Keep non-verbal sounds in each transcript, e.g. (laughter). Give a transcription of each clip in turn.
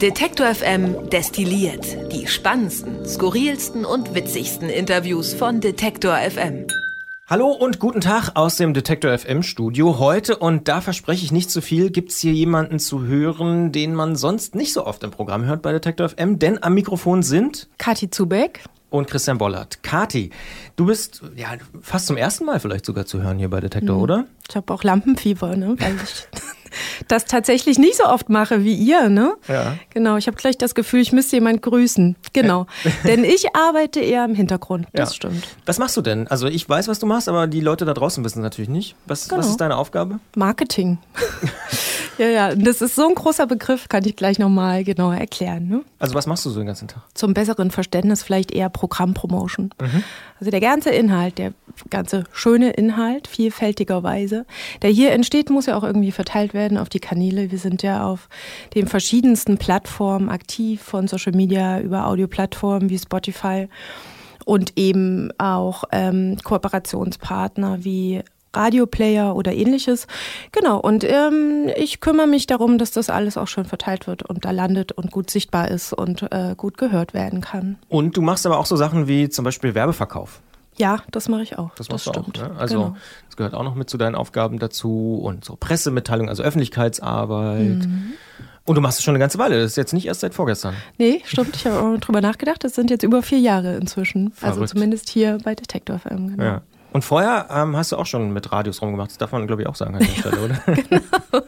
Detektor FM destilliert die spannendsten, skurrilsten und witzigsten Interviews von Detektor FM. Hallo und guten Tag aus dem Detektor FM Studio. Heute, und da verspreche ich nicht zu viel, gibt's hier jemanden zu hören, den man sonst nicht so oft im Programm hört bei Detektor FM, denn am Mikrofon sind Kathi Zubeck und Christian Bollert. Kati, du bist ja fast zum ersten Mal vielleicht sogar zu hören hier bei Detektor, mhm. oder? Ich habe auch Lampenfieber, ne? Weil ich (laughs) das tatsächlich nicht so oft mache wie ihr, ne? Ja. Genau, ich habe gleich das Gefühl, ich müsste jemand grüßen. Genau. (laughs) denn ich arbeite eher im Hintergrund. Das ja. stimmt. Was machst du denn? Also ich weiß, was du machst, aber die Leute da draußen wissen es natürlich nicht. Was, genau. was ist deine Aufgabe? Marketing. (laughs) Ja, ja, das ist so ein großer Begriff, kann ich gleich nochmal genauer erklären. Ne? Also was machst du so den ganzen Tag? Zum besseren Verständnis vielleicht eher Programmpromotion. Mhm. Also der ganze Inhalt, der ganze schöne Inhalt, vielfältigerweise, der hier entsteht, muss ja auch irgendwie verteilt werden auf die Kanäle. Wir sind ja auf den verschiedensten Plattformen aktiv, von Social Media über Audioplattformen wie Spotify und eben auch ähm, Kooperationspartner wie Radioplayer oder ähnliches. Genau, und ähm, ich kümmere mich darum, dass das alles auch schön verteilt wird und da landet und gut sichtbar ist und äh, gut gehört werden kann. Und du machst aber auch so Sachen wie zum Beispiel Werbeverkauf. Ja, das mache ich auch. Das machst das du stimmt. auch. Ne? Also genau. das gehört auch noch mit zu deinen Aufgaben dazu und so Pressemitteilung, also Öffentlichkeitsarbeit. Mhm. Und du machst es schon eine ganze Weile. Das ist jetzt nicht erst seit vorgestern. Nee, stimmt. Ich habe drüber nachgedacht. Das sind jetzt über vier Jahre inzwischen. Also Verrückt. Also zumindest hier bei Detektor FM. Genau. Ja. Und vorher ähm, hast du auch schon mit Radios rumgemacht. Das darf man, glaube ich, auch sagen an der (laughs) Stelle, oder? genau.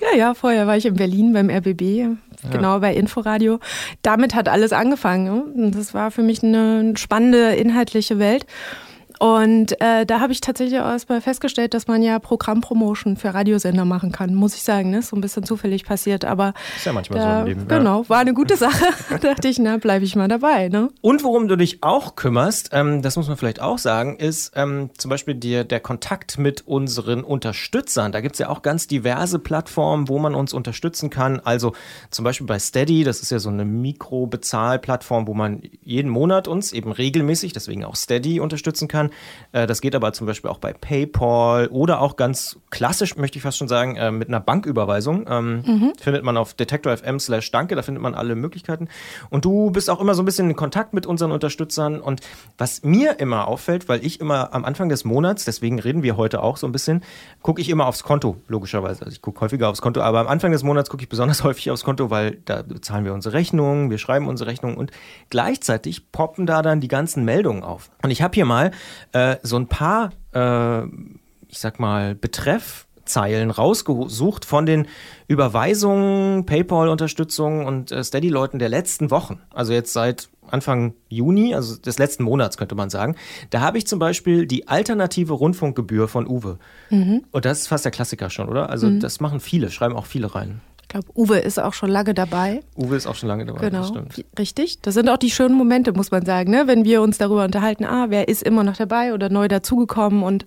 Ja, ja, vorher war ich in Berlin beim RBB, ja. genau bei Inforadio. Damit hat alles angefangen. Und das war für mich eine spannende inhaltliche Welt. Und äh, da habe ich tatsächlich auch erstmal festgestellt, dass man ja Programmpromotion für Radiosender machen kann, muss ich sagen. Ne? So ein bisschen zufällig passiert, aber. Ist ja manchmal da, so im Leben. Genau, war eine gute Sache. (laughs) da dachte ich, na, bleibe ich mal dabei. Ne? Und worum du dich auch kümmerst, ähm, das muss man vielleicht auch sagen, ist ähm, zum Beispiel dir der Kontakt mit unseren Unterstützern. Da gibt es ja auch ganz diverse Plattformen, wo man uns unterstützen kann. Also zum Beispiel bei Steady, das ist ja so eine Mikrobezahlplattform, wo man jeden Monat uns eben regelmäßig, deswegen auch Steady unterstützen kann kann. Äh, das geht aber zum Beispiel auch bei PayPal oder auch ganz klassisch, möchte ich fast schon sagen, äh, mit einer Banküberweisung. Ähm, mhm. Findet man auf detektor.fm slash danke, da findet man alle Möglichkeiten. Und du bist auch immer so ein bisschen in Kontakt mit unseren Unterstützern. Und was mir immer auffällt, weil ich immer am Anfang des Monats, deswegen reden wir heute auch so ein bisschen, gucke ich immer aufs Konto, logischerweise. Also ich gucke häufiger aufs Konto, aber am Anfang des Monats gucke ich besonders (laughs) häufig aufs Konto, weil da zahlen wir unsere Rechnungen, wir schreiben unsere Rechnungen und gleichzeitig poppen da dann die ganzen Meldungen auf. Und ich habe hier mal äh, so ein paar, äh, ich sag mal, Betreffzeilen rausgesucht von den Überweisungen, PayPal-Unterstützungen und äh, Steady-Leuten der letzten Wochen. Also jetzt seit Anfang Juni, also des letzten Monats könnte man sagen. Da habe ich zum Beispiel die alternative Rundfunkgebühr von Uwe. Mhm. Und das ist fast der Klassiker schon, oder? Also mhm. das machen viele, schreiben auch viele rein. Ich glaube, Uwe ist auch schon lange dabei. Uwe ist auch schon lange dabei, genau. das stimmt. Richtig. Das sind auch die schönen Momente, muss man sagen, ne? wenn wir uns darüber unterhalten, ah, wer ist immer noch dabei oder neu dazugekommen und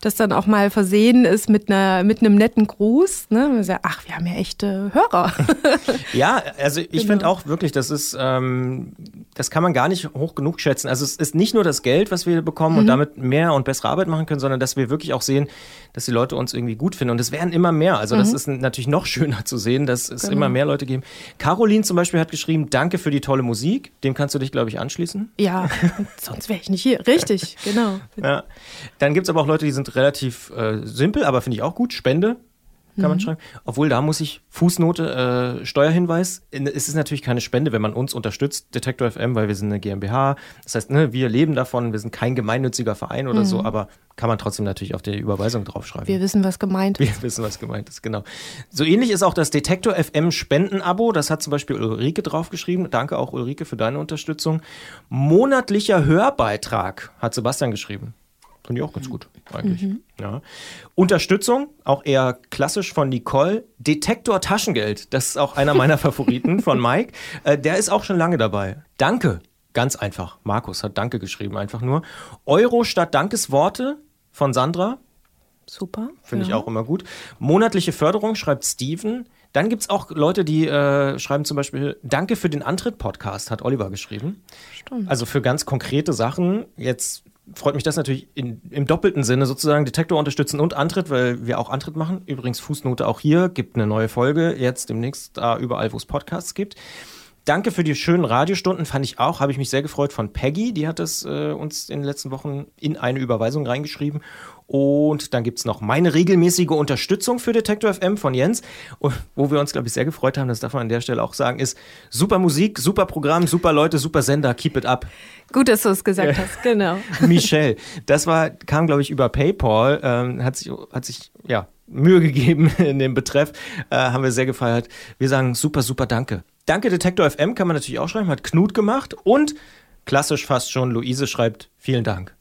das dann auch mal versehen ist mit, einer, mit einem netten Gruß. Ne? Wir sagen, ach, wir haben ja echte Hörer. (laughs) ja, also ich genau. finde auch wirklich, das ist, ähm, das kann man gar nicht hoch genug schätzen. Also es ist nicht nur das Geld, was wir bekommen mhm. und damit mehr und bessere Arbeit machen können, sondern dass wir wirklich auch sehen, dass die Leute uns irgendwie gut finden. Und es werden immer mehr. Also mhm. das ist natürlich noch (laughs) schöner zu sehen, dass es genau. immer mehr Leute geben. Caroline zum Beispiel hat geschrieben, danke für die tolle Musik. Dem kannst du dich, glaube ich, anschließen. Ja, (laughs) sonst wäre ich nicht hier. Richtig, (laughs) genau. Ja. Dann gibt es aber auch Leute, die sind relativ äh, simpel, aber finde ich auch gut. Spende kann mhm. man schreiben. Obwohl, da muss ich Fußnote, äh, Steuerhinweis. Es ist natürlich keine Spende, wenn man uns unterstützt, Detektor FM, weil wir sind eine GmbH. Das heißt, ne, wir leben davon, wir sind kein gemeinnütziger Verein oder mhm. so, aber kann man trotzdem natürlich auf die Überweisung draufschreiben. Wir wissen, was gemeint ist. Wir (laughs) wissen, was gemeint ist, genau. So ähnlich ist auch das Detektor FM Spendenabo. Das hat zum Beispiel Ulrike draufgeschrieben. Danke auch Ulrike für deine Unterstützung. Monatlicher Hörbeitrag hat Sebastian geschrieben. Finde ich auch ganz gut, eigentlich. Mhm. Ja. Unterstützung, auch eher klassisch von Nicole. Detektor Taschengeld, das ist auch einer meiner (laughs) Favoriten von Mike. Äh, der ist auch schon lange dabei. Danke, ganz einfach. Markus hat Danke geschrieben, einfach nur. Euro statt Dankesworte von Sandra. Super. Finde ja. ich auch immer gut. Monatliche Förderung schreibt Steven. Dann gibt es auch Leute, die äh, schreiben zum Beispiel, danke für den Antritt-Podcast, hat Oliver geschrieben. Stimmt. Also für ganz konkrete Sachen. Jetzt freut mich das natürlich in, im doppelten Sinne sozusagen Detektor unterstützen und Antritt, weil wir auch Antritt machen. Übrigens Fußnote auch hier, gibt eine neue Folge jetzt demnächst da überall, wo es Podcasts gibt. Danke für die schönen Radiostunden, fand ich auch, habe ich mich sehr gefreut von Peggy, die hat es äh, uns in den letzten Wochen in eine Überweisung reingeschrieben. Und dann gibt es noch meine regelmäßige Unterstützung für Detektor FM von Jens, wo wir uns, glaube ich, sehr gefreut haben, das darf man an der Stelle auch sagen, ist super Musik, super Programm, super Leute, super Sender, keep it up. Gut, dass du es gesagt (laughs) hast, genau. Michelle, das war, kam, glaube ich, über PayPal, ähm, hat sich, hat sich, ja, Mühe gegeben (laughs) in dem Betreff, äh, haben wir sehr gefeiert. Wir sagen super, super Danke. Danke Detektor FM kann man natürlich auch schreiben, hat Knut gemacht und klassisch fast schon, Luise schreibt vielen Dank.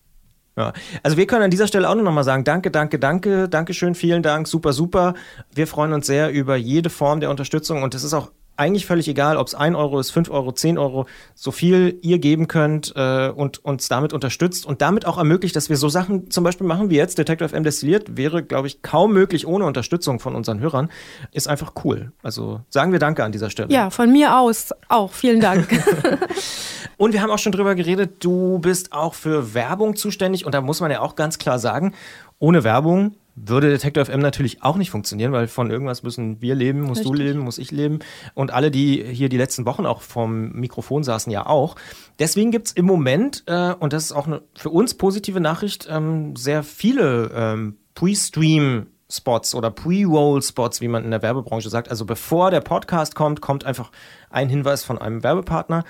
Ja. Also wir können an dieser Stelle auch nur nochmal sagen, danke, danke, danke, danke schön, vielen Dank, super, super. Wir freuen uns sehr über jede Form der Unterstützung und es ist auch eigentlich völlig egal, ob es 1 Euro ist, 5 Euro, 10 Euro, so viel ihr geben könnt äh, und uns damit unterstützt und damit auch ermöglicht, dass wir so Sachen zum Beispiel machen wie jetzt, Detective FM destilliert, wäre, glaube ich, kaum möglich ohne Unterstützung von unseren Hörern. Ist einfach cool. Also sagen wir Danke an dieser Stelle. Ja, von mir aus auch. Vielen Dank. (laughs) (laughs) und wir haben auch schon drüber geredet, du bist auch für Werbung zuständig und da muss man ja auch ganz klar sagen, ohne Werbung würde Detector FM natürlich auch nicht funktionieren, weil von irgendwas müssen wir leben, musst Richtig. du leben, muss ich leben. Und alle, die hier die letzten Wochen auch vom Mikrofon saßen, ja auch. Deswegen gibt es im Moment, äh, und das ist auch eine für uns positive Nachricht, ähm, sehr viele ähm, Pre-Stream- Spots oder Pre-Roll-Spots, wie man in der Werbebranche sagt. Also bevor der Podcast kommt, kommt einfach ein Hinweis von einem Werbepartner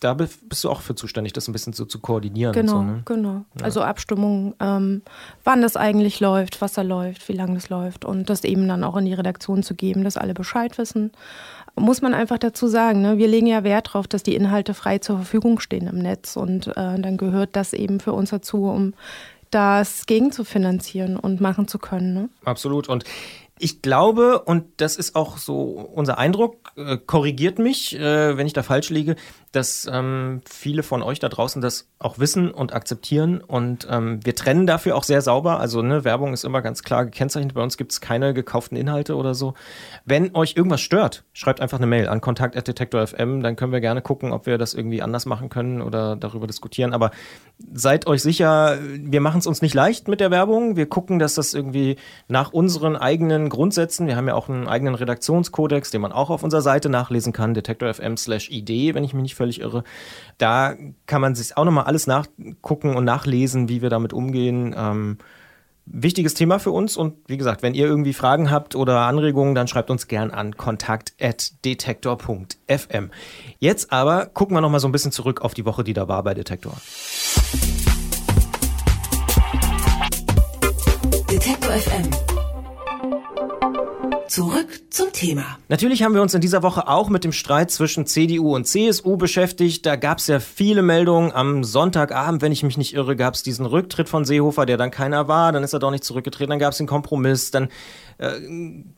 da bist du auch für zuständig, das ein bisschen so zu koordinieren. Genau, so, ne? genau. Ja. Also Abstimmung, ähm, wann das eigentlich läuft, was da läuft, wie lange das läuft und das eben dann auch in die Redaktion zu geben, dass alle Bescheid wissen. Muss man einfach dazu sagen, ne? wir legen ja Wert darauf, dass die Inhalte frei zur Verfügung stehen im Netz und äh, dann gehört das eben für uns dazu, um das gegenzufinanzieren und machen zu können. Ne? Absolut. Und ich glaube, und das ist auch so unser Eindruck, äh, korrigiert mich, äh, wenn ich da falsch liege, dass ähm, viele von euch da draußen das auch wissen und akzeptieren. Und ähm, wir trennen dafür auch sehr sauber. Also ne, Werbung ist immer ganz klar gekennzeichnet. Bei uns gibt es keine gekauften Inhalte oder so. Wenn euch irgendwas stört, schreibt einfach eine Mail an kontakt.detektor.fm. Dann können wir gerne gucken, ob wir das irgendwie anders machen können oder darüber diskutieren. Aber seid euch sicher, wir machen es uns nicht leicht mit der Werbung. Wir gucken, dass das irgendwie nach unseren eigenen Grundsätzen, wir haben ja auch einen eigenen Redaktionskodex, den man auch auf unserer Seite nachlesen kann, detektor.fm slash ID, wenn ich mich nicht völlig irre. Da kann man sich auch nochmal alles nachgucken und nachlesen, wie wir damit umgehen. Ähm, wichtiges Thema für uns und wie gesagt, wenn ihr irgendwie Fragen habt oder Anregungen, dann schreibt uns gern an kontakt@detektor.fm. Jetzt aber gucken wir noch mal so ein bisschen zurück auf die Woche, die da war bei Detektor. Detektor FM Zurück zum Thema. Natürlich haben wir uns in dieser Woche auch mit dem Streit zwischen CDU und CSU beschäftigt. Da gab es ja viele Meldungen. Am Sonntagabend, wenn ich mich nicht irre, gab es diesen Rücktritt von Seehofer, der dann keiner war. Dann ist er doch nicht zurückgetreten. Dann gab es den Kompromiss. Dann äh,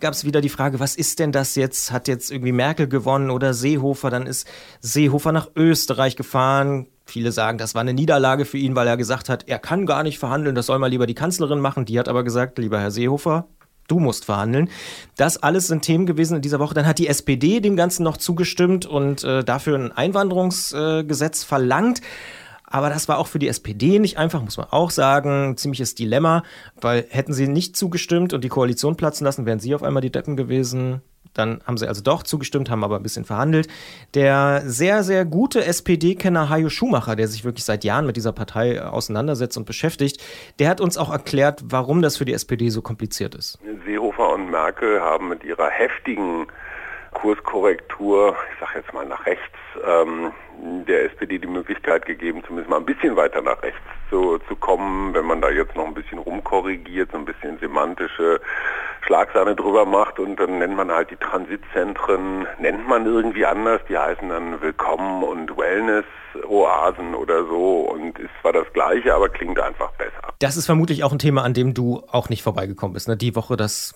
gab es wieder die Frage, was ist denn das jetzt? Hat jetzt irgendwie Merkel gewonnen oder Seehofer? Dann ist Seehofer nach Österreich gefahren. Viele sagen, das war eine Niederlage für ihn, weil er gesagt hat, er kann gar nicht verhandeln, das soll mal lieber die Kanzlerin machen. Die hat aber gesagt, lieber Herr Seehofer, du musst verhandeln. Das alles sind Themen gewesen in dieser Woche. Dann hat die SPD dem Ganzen noch zugestimmt und äh, dafür ein Einwanderungsgesetz äh, verlangt. Aber das war auch für die SPD nicht einfach, muss man auch sagen. Ein ziemliches Dilemma, weil hätten sie nicht zugestimmt und die Koalition platzen lassen, wären sie auf einmal die Deppen gewesen. Dann haben sie also doch zugestimmt, haben aber ein bisschen verhandelt. Der sehr, sehr gute SPD-Kenner Hajo Schumacher, der sich wirklich seit Jahren mit dieser Partei auseinandersetzt und beschäftigt, der hat uns auch erklärt, warum das für die SPD so kompliziert ist. Seehofer und Merkel haben mit ihrer heftigen Kurskorrektur, ich sage jetzt mal nach rechts, ähm, der SPD die Möglichkeit gegeben, zumindest mal ein bisschen weiter nach rechts zu, zu kommen, wenn man da jetzt noch ein bisschen rumkorrigiert, so ein bisschen semantische Schlagsahne drüber macht und dann nennt man halt die Transitzentren, nennt man irgendwie anders, die heißen dann Willkommen und Wellness-Oasen oder so und ist zwar das gleiche, aber klingt einfach besser. Das ist vermutlich auch ein Thema, an dem du auch nicht vorbeigekommen bist. Ne? Die Woche, das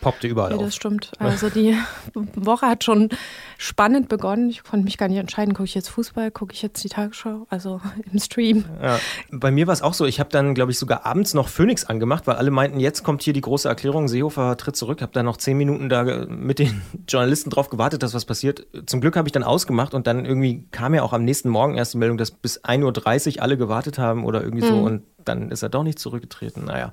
poppte überall ja, auf. das stimmt. Also die (laughs) Woche hat schon spannend begonnen. Ich konnte mich gar nicht entscheiden, gucke ich jetzt Fußball, gucke ich jetzt die Tagesschau, also (laughs) im Stream. Ja. Bei mir war es auch so, ich habe dann, glaube ich, sogar abends noch Phoenix angemacht, weil alle meinten, jetzt kommt hier die große Erklärung, Seehofer tritt zurück. Habe dann noch zehn Minuten da mit den (laughs) Journalisten drauf gewartet, dass was passiert. Zum Glück habe ich dann ausgemacht und dann irgendwie kam ja auch am nächsten Morgen erst die Meldung, dass bis 1.30 Uhr alle gewartet haben oder irgendwie mhm. so und dann ist er doch nicht zurückgetreten. Naja.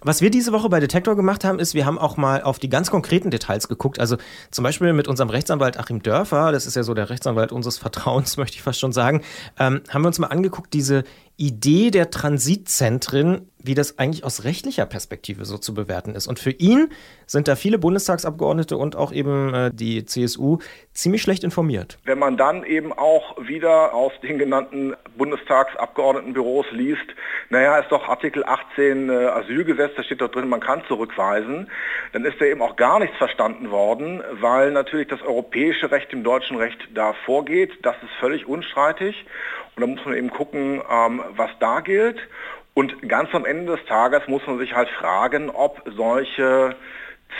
Was wir diese Woche bei Detektor gemacht haben, ist, wir haben auch mal auf die ganz konkreten Details geguckt. Also zum Beispiel mit unserem Rechtsanwalt Achim Dörfer, das ist ja so der Rechtsanwalt unseres Vertrauens, (laughs) möchte ich fast schon sagen, ähm, haben wir uns mal angeguckt, diese Idee der Transitzentren, wie das eigentlich aus rechtlicher Perspektive so zu bewerten ist. Und für ihn sind da viele Bundestagsabgeordnete und auch eben äh, die CSU ziemlich schlecht informiert. Wenn man dann eben auch wieder aus den genannten Bundestagsabgeordnetenbüros liest, naja, ist doch Artikel 18 äh, Asylgesetz, da steht doch drin, man kann zurückweisen, dann ist da eben auch gar nichts verstanden worden, weil natürlich das europäische Recht dem deutschen Recht da vorgeht. Das ist völlig unstreitig. Und da muss man eben gucken, ähm, was da gilt. Und ganz am Ende des Tages muss man sich halt fragen, ob solche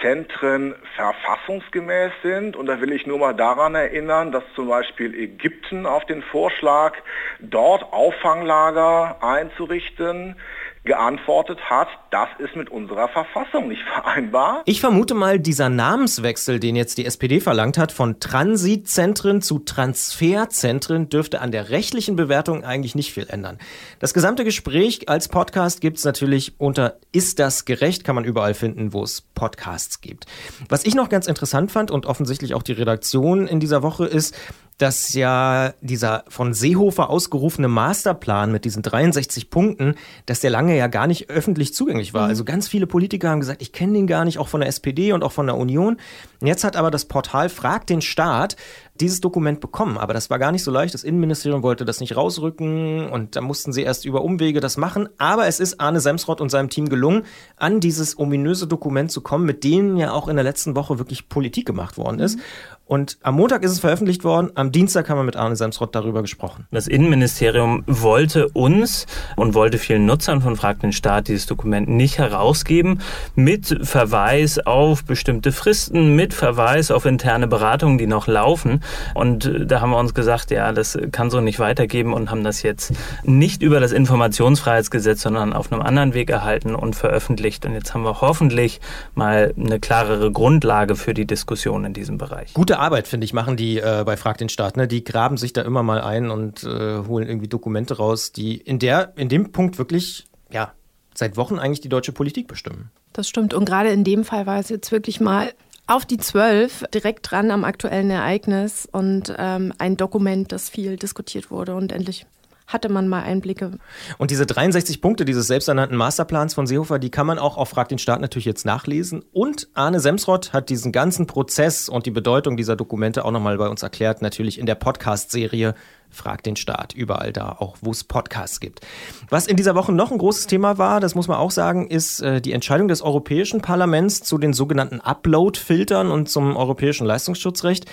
Zentren verfassungsgemäß sind. Und da will ich nur mal daran erinnern, dass zum Beispiel Ägypten auf den Vorschlag, dort Auffanglager einzurichten, geantwortet hat, das ist mit unserer Verfassung nicht (laughs) vereinbar. Ich vermute mal, dieser Namenswechsel, den jetzt die SPD verlangt hat, von Transitzentren zu Transferzentren, dürfte an der rechtlichen Bewertung eigentlich nicht viel ändern. Das gesamte Gespräch als Podcast gibt es natürlich unter Ist das gerecht? Kann man überall finden, wo es Podcasts gibt. Was ich noch ganz interessant fand und offensichtlich auch die Redaktion in dieser Woche ist, dass ja dieser von Seehofer ausgerufene Masterplan mit diesen 63 Punkten, dass der lange ja gar nicht öffentlich zugänglich war. Mhm. Also ganz viele Politiker haben gesagt, ich kenne den gar nicht, auch von der SPD und auch von der Union. Jetzt hat aber das Portal Fragt den Staat dieses Dokument bekommen. Aber das war gar nicht so leicht. Das Innenministerium wollte das nicht rausrücken und da mussten sie erst über Umwege das machen. Aber es ist Arne Semsrott und seinem Team gelungen, an dieses ominöse Dokument zu kommen, mit dem ja auch in der letzten Woche wirklich Politik gemacht worden ist. Mhm. Und am Montag ist es veröffentlicht worden. Am Dienstag haben wir mit Arne Semsrott darüber gesprochen. Das Innenministerium wollte uns und wollte vielen Nutzern von Frag den Staat dieses Dokument nicht herausgeben, mit Verweis auf bestimmte Fristen, mit Verweis auf interne Beratungen, die noch laufen. Und äh, da haben wir uns gesagt, ja, das kann so nicht weitergeben und haben das jetzt nicht über das Informationsfreiheitsgesetz, sondern auf einem anderen Weg erhalten und veröffentlicht. Und jetzt haben wir hoffentlich mal eine klarere Grundlage für die Diskussion in diesem Bereich. Gute Arbeit, finde ich, machen die äh, bei Frag den Staat. Ne? Die graben sich da immer mal ein und äh, holen irgendwie Dokumente raus, die in der, in dem Punkt wirklich, ja, seit Wochen eigentlich die deutsche Politik bestimmen. Das stimmt. Und gerade in dem Fall war es jetzt wirklich mal auf die zwölf, direkt dran am aktuellen Ereignis und ähm, ein Dokument, das viel diskutiert wurde und endlich hatte man mal Einblicke. Und diese 63 Punkte dieses selbsternannten Masterplans von Seehofer, die kann man auch auf Frag den Staat natürlich jetzt nachlesen. Und Arne Semsrott hat diesen ganzen Prozess und die Bedeutung dieser Dokumente auch nochmal bei uns erklärt, natürlich in der Podcast-Serie Frag den Staat, überall da, auch wo es Podcasts gibt. Was in dieser Woche noch ein großes Thema war, das muss man auch sagen, ist äh, die Entscheidung des Europäischen Parlaments zu den sogenannten Upload-Filtern und zum europäischen Leistungsschutzrecht.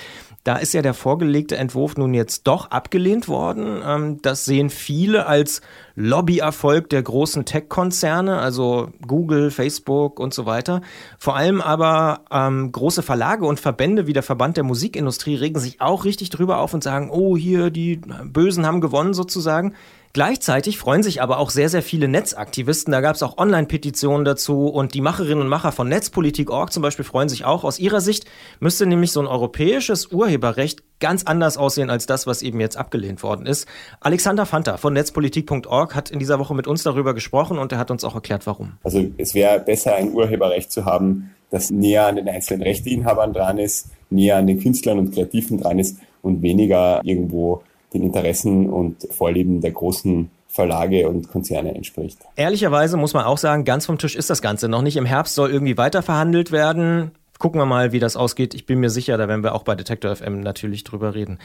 Da ist ja der vorgelegte Entwurf nun jetzt doch abgelehnt worden. Ähm, das sehen viele als Lobbyerfolg der großen Tech-Konzerne, also Google, Facebook und so weiter. Vor allem aber ähm, große Verlage und Verbände wie der Verband der Musikindustrie regen sich auch richtig drüber auf und sagen, oh, hier, die Bösen haben gewonnen sozusagen. Gleichzeitig freuen sich aber auch sehr, sehr viele Netzaktivisten. Da gab es auch Online-Petitionen dazu und die Macherinnen und Macher von Netzpolitik.org zum Beispiel freuen sich auch. Aus ihrer Sicht müsste nämlich so ein europäisches Urheberrecht ganz anders aussehen als das, was eben jetzt abgelehnt worden ist. Alexander Fanta von Netzpolitik.org hat in dieser Woche mit uns darüber gesprochen und er hat uns auch erklärt, warum. Also es wäre besser, ein Urheberrecht zu haben, das näher an den einzelnen Rechteinhabern dran ist, näher an den Künstlern und Kreativen dran ist und weniger irgendwo den Interessen und Vorlieben der großen Verlage und Konzerne entspricht. Ehrlicherweise muss man auch sagen, ganz vom Tisch ist das Ganze noch nicht. Im Herbst soll irgendwie weiter verhandelt werden. Gucken wir mal, wie das ausgeht. Ich bin mir sicher, da werden wir auch bei Detector FM natürlich drüber reden.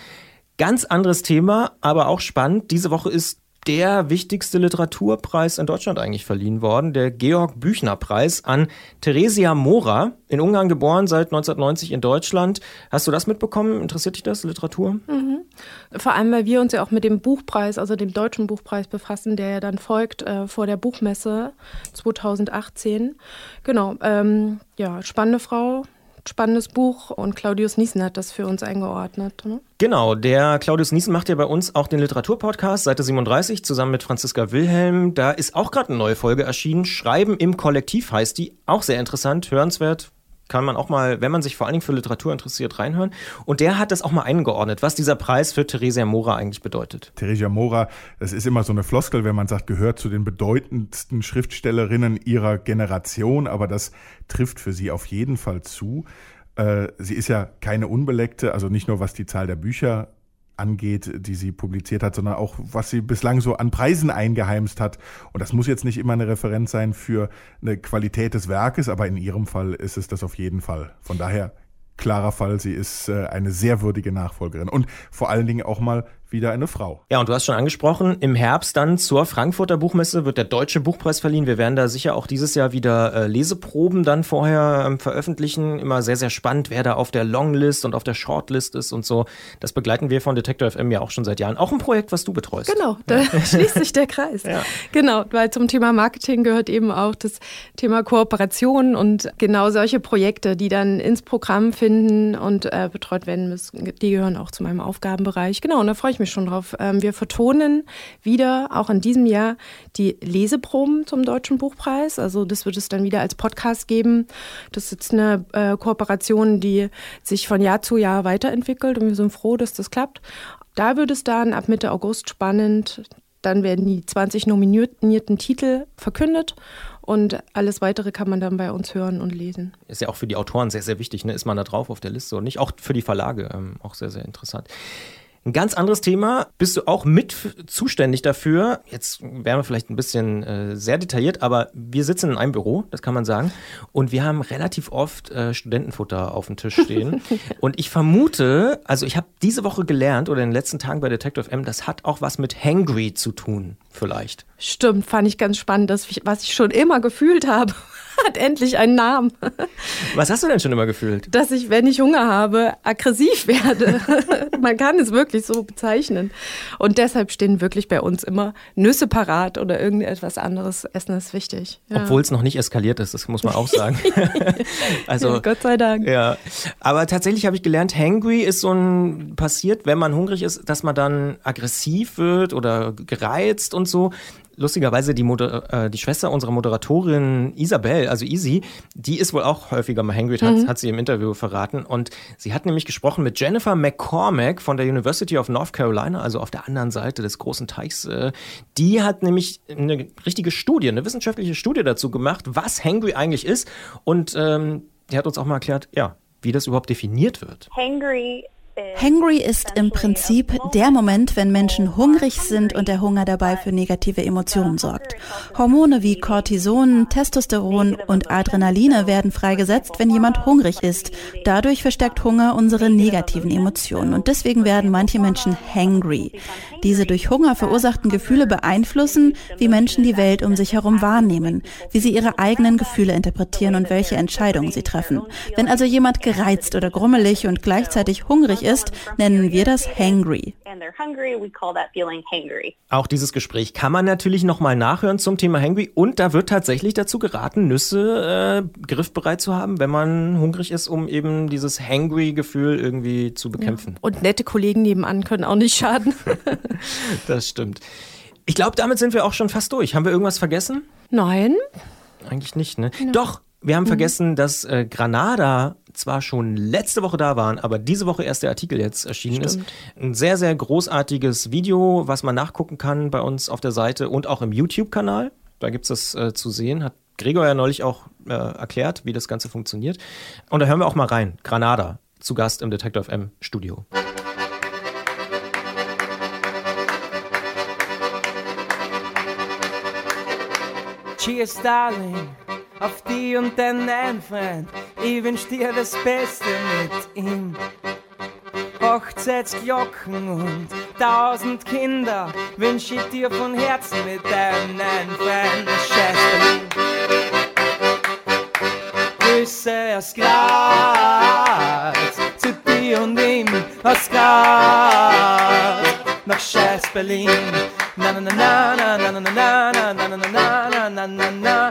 Ganz anderes Thema, aber auch spannend. Diese Woche ist der wichtigste Literaturpreis in Deutschland eigentlich verliehen worden, der Georg Büchner Preis an Theresia Mora, in Ungarn geboren, seit 1990 in Deutschland. Hast du das mitbekommen? Interessiert dich das, Literatur? Mhm. Vor allem, weil wir uns ja auch mit dem Buchpreis, also dem deutschen Buchpreis befassen, der ja dann folgt äh, vor der Buchmesse 2018. Genau, ähm, ja, spannende Frau, spannendes Buch und Claudius Niesen hat das für uns eingeordnet. Ne? Genau, der Claudius Niesen macht ja bei uns auch den Literaturpodcast, Seite 37, zusammen mit Franziska Wilhelm. Da ist auch gerade eine neue Folge erschienen. Schreiben im Kollektiv heißt die. Auch sehr interessant, hörenswert. Kann man auch mal, wenn man sich vor allen Dingen für Literatur interessiert, reinhören. Und der hat das auch mal eingeordnet, was dieser Preis für Theresia Mora eigentlich bedeutet. Theresia Mora, das ist immer so eine Floskel, wenn man sagt, gehört zu den bedeutendsten Schriftstellerinnen ihrer Generation, aber das trifft für sie auf jeden Fall zu. Äh, sie ist ja keine unbeleckte, also nicht nur was die Zahl der Bücher angeht, die sie publiziert hat, sondern auch, was sie bislang so an Preisen eingeheimst hat. Und das muss jetzt nicht immer eine Referenz sein für eine Qualität des Werkes, aber in ihrem Fall ist es das auf jeden Fall. Von daher klarer Fall, sie ist äh, eine sehr würdige Nachfolgerin und vor allen Dingen auch mal wieder eine Frau. Ja, und du hast schon angesprochen, im Herbst dann zur Frankfurter Buchmesse wird der Deutsche Buchpreis verliehen. Wir werden da sicher auch dieses Jahr wieder äh, Leseproben dann vorher ähm, veröffentlichen. Immer sehr, sehr spannend, wer da auf der Longlist und auf der Shortlist ist und so. Das begleiten wir von Detektor FM ja auch schon seit Jahren. Auch ein Projekt, was du betreust. Genau, da ja. (laughs) schließt sich der Kreis. Ja. Genau, weil zum Thema Marketing gehört eben auch das Thema Kooperation und genau solche Projekte, die dann ins Programm finden und äh, betreut werden müssen, die gehören auch zu meinem Aufgabenbereich. Genau, und da freue ich mich mich schon drauf. Ähm, wir vertonen wieder, auch in diesem Jahr, die Leseproben zum Deutschen Buchpreis. Also das wird es dann wieder als Podcast geben. Das ist jetzt eine äh, Kooperation, die sich von Jahr zu Jahr weiterentwickelt und wir sind froh, dass das klappt. Da wird es dann ab Mitte August spannend. Dann werden die 20 nominierten Titel verkündet und alles weitere kann man dann bei uns hören und lesen. Ist ja auch für die Autoren sehr, sehr wichtig, ne? Ist man da drauf auf der Liste und nicht auch für die Verlage ähm, auch sehr, sehr interessant. Ein ganz anderes Thema. Bist du auch mit zuständig dafür? Jetzt wären wir vielleicht ein bisschen äh, sehr detailliert, aber wir sitzen in einem Büro, das kann man sagen. Und wir haben relativ oft äh, Studentenfutter auf dem Tisch stehen. (laughs) und ich vermute, also ich habe diese Woche gelernt oder in den letzten Tagen bei Detective M, das hat auch was mit Hangry zu tun, vielleicht. Stimmt, fand ich ganz spannend, das, was ich schon immer gefühlt habe (laughs) hat endlich einen Namen. (laughs) Was hast du denn schon immer gefühlt? Dass ich, wenn ich Hunger habe, aggressiv (laughs) werde. Man kann es wirklich so bezeichnen. Und deshalb stehen wirklich bei uns immer Nüsse parat oder irgendetwas anderes. Essen ist wichtig. Ja. Obwohl es noch nicht eskaliert ist, das muss man auch sagen. also, ja, Gott sei Dank. Ja. Aber tatsächlich habe ich gelernt, hangry ist so ein, passiert, wenn man hungrig ist, dass man dann aggressiv wird oder gereizt und so lustigerweise die, Moder äh, die Schwester unserer Moderatorin Isabel, also Easy, die ist wohl auch häufiger mal hangry, hat, mhm. hat sie im Interview verraten. Und sie hat nämlich gesprochen mit Jennifer McCormack von der University of North Carolina, also auf der anderen Seite des großen Teichs. Äh, die hat nämlich eine richtige Studie, eine wissenschaftliche Studie dazu gemacht, was hangry eigentlich ist. Und ähm, die hat uns auch mal erklärt, ja, wie das überhaupt definiert wird. Hangry Hangry ist im Prinzip der Moment, wenn Menschen hungrig sind und der Hunger dabei für negative Emotionen sorgt. Hormone wie Cortison, Testosteron und Adrenaline werden freigesetzt, wenn jemand hungrig ist. Dadurch verstärkt Hunger unsere negativen Emotionen und deswegen werden manche Menschen hangry. Diese durch Hunger verursachten Gefühle beeinflussen, wie Menschen die Welt um sich herum wahrnehmen, wie sie ihre eigenen Gefühle interpretieren und welche Entscheidungen sie treffen. Wenn also jemand gereizt oder grummelig und gleichzeitig hungrig ist, nennen wir das hangry. Auch dieses Gespräch kann man natürlich nochmal nachhören zum Thema hangry und da wird tatsächlich dazu geraten, Nüsse äh, griffbereit zu haben, wenn man hungrig ist, um eben dieses hangry Gefühl irgendwie zu bekämpfen. Ja. Und nette Kollegen nebenan können auch nicht schaden. (laughs) das stimmt. Ich glaube, damit sind wir auch schon fast durch. Haben wir irgendwas vergessen? Nein. Eigentlich nicht, ne? Ja. Doch, wir haben mhm. vergessen, dass äh, Granada zwar schon letzte Woche da waren, aber diese Woche erst der Artikel jetzt erschienen Stimmt. ist. Ein sehr, sehr großartiges Video, was man nachgucken kann bei uns auf der Seite und auch im YouTube-Kanal. Da gibt es das äh, zu sehen. Hat Gregor ja neulich auch äh, erklärt, wie das Ganze funktioniert. Und da hören wir auch mal rein. Granada, zu Gast im Detective M Studio. Cheers, darling, auf die und deinen Freund ich wünsch dir das Beste mit ihm. Hochzeitsglocken und tausend Kinder wünsch ich dir von Herzen mit deinen Freund. Scheiß Berlin. Grüße aus Graz zu dir und ihm aus Graz nach Scheiß Berlin. Na na na na na na na na na na na na na na na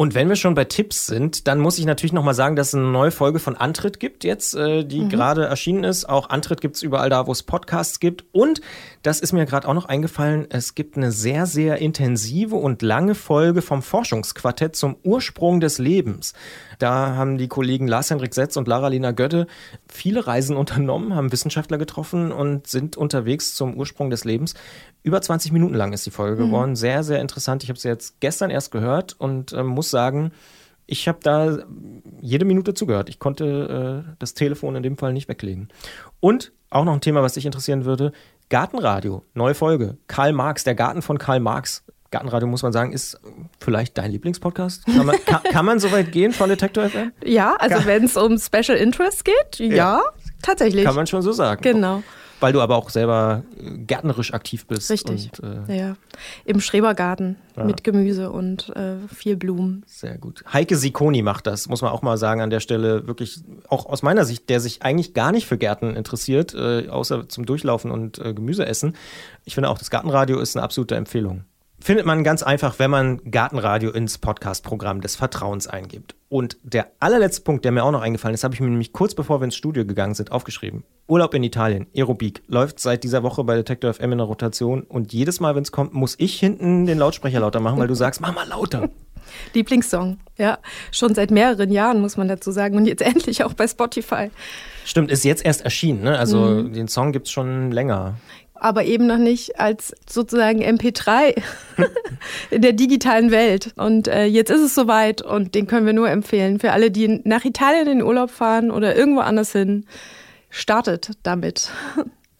Und wenn wir schon bei Tipps sind, dann muss ich natürlich nochmal sagen, dass es eine neue Folge von Antritt gibt jetzt, äh, die mhm. gerade erschienen ist. Auch Antritt gibt es überall da, wo es Podcasts gibt. Und das ist mir gerade auch noch eingefallen, es gibt eine sehr, sehr intensive und lange Folge vom Forschungsquartett zum Ursprung des Lebens. Da haben die Kollegen Lars-Henrik Setz und Lara-Lena Götte viele Reisen unternommen, haben Wissenschaftler getroffen und sind unterwegs zum Ursprung des Lebens. Über 20 Minuten lang ist die Folge mhm. geworden. Sehr, sehr interessant. Ich habe sie jetzt gestern erst gehört und äh, muss sagen, ich habe da jede Minute zugehört. Ich konnte äh, das Telefon in dem Fall nicht weglegen. Und auch noch ein Thema, was dich interessieren würde: Gartenradio, neue Folge. Karl Marx, der Garten von Karl Marx. Gartenradio, muss man sagen, ist vielleicht dein Lieblingspodcast? Kann man, kann, kann man so weit gehen von Detektor FM? Ja, also wenn es um Special Interest geht, ja, ja, tatsächlich. Kann man schon so sagen. Genau. Weil du aber auch selber gärtnerisch aktiv bist. Richtig. Und, äh, ja. Im Schrebergarten ja. mit Gemüse und äh, viel Blumen. Sehr gut. Heike Sikoni macht das, muss man auch mal sagen an der Stelle. Wirklich, auch aus meiner Sicht, der sich eigentlich gar nicht für Gärten interessiert, äh, außer zum Durchlaufen und äh, Gemüse essen. Ich finde auch, das Gartenradio ist eine absolute Empfehlung findet man ganz einfach, wenn man Gartenradio ins Podcast-Programm des Vertrauens eingibt. Und der allerletzte Punkt, der mir auch noch eingefallen ist, habe ich mir nämlich kurz bevor wir ins Studio gegangen sind, aufgeschrieben. Urlaub in Italien, Aerobik, läuft seit dieser Woche bei Detector FM in der Rotation und jedes Mal, wenn es kommt, muss ich hinten den Lautsprecher lauter machen, weil du sagst, mach mal lauter. (laughs) Lieblingssong, ja. Schon seit mehreren Jahren, muss man dazu sagen. Und jetzt (laughs) endlich auch bei Spotify. Stimmt, ist jetzt erst erschienen, ne? Also mhm. den Song gibt es schon länger aber eben noch nicht als sozusagen MP3 (laughs) in der digitalen Welt. Und äh, jetzt ist es soweit und den können wir nur empfehlen für alle, die nach Italien in den Urlaub fahren oder irgendwo anders hin. Startet damit.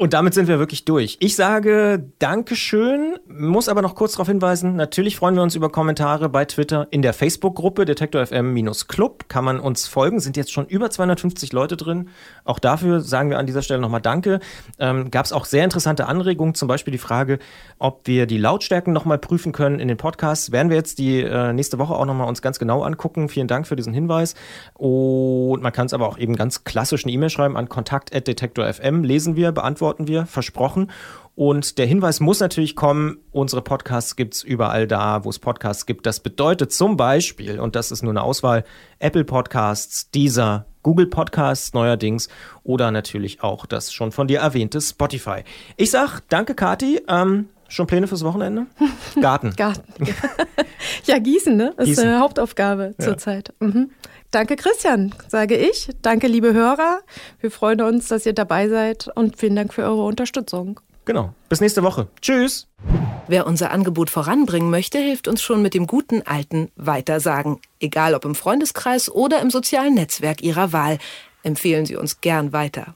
Und damit sind wir wirklich durch. Ich sage Dankeschön, muss aber noch kurz darauf hinweisen, natürlich freuen wir uns über Kommentare bei Twitter in der Facebook-Gruppe Detektor FM-Club. Kann man uns folgen, sind jetzt schon über 250 Leute drin. Auch dafür sagen wir an dieser Stelle nochmal Danke. Ähm, Gab es auch sehr interessante Anregungen, zum Beispiel die Frage, ob wir die Lautstärken nochmal prüfen können in den Podcasts. Werden wir jetzt die äh, nächste Woche auch nochmal uns ganz genau angucken. Vielen Dank für diesen Hinweis. Und man kann es aber auch eben ganz klassisch eine E-Mail schreiben an kontakt.detektor.fm. Lesen wir, beantworten beantworten wir, versprochen. Und der Hinweis muss natürlich kommen, unsere Podcasts gibt es überall da, wo es Podcasts gibt. Das bedeutet zum Beispiel, und das ist nur eine Auswahl, Apple Podcasts, Deezer, Google Podcasts neuerdings oder natürlich auch das schon von dir erwähnte Spotify. Ich sag danke, Kati. Ähm, schon Pläne fürs Wochenende? (laughs) Garten. Garten. (laughs) ja, Gießen, ne? Das Gießen. ist eine Hauptaufgabe ja. zurzeit. Mhm. Danke, Christian, sage ich. Danke, liebe Hörer. Wir freuen uns, dass ihr dabei seid und vielen Dank für eure Unterstützung. Genau. Bis nächste Woche. Tschüss. Wer unser Angebot voranbringen möchte, hilft uns schon mit dem guten alten Weitersagen. Egal ob im Freundeskreis oder im sozialen Netzwerk Ihrer Wahl. Empfehlen Sie uns gern weiter.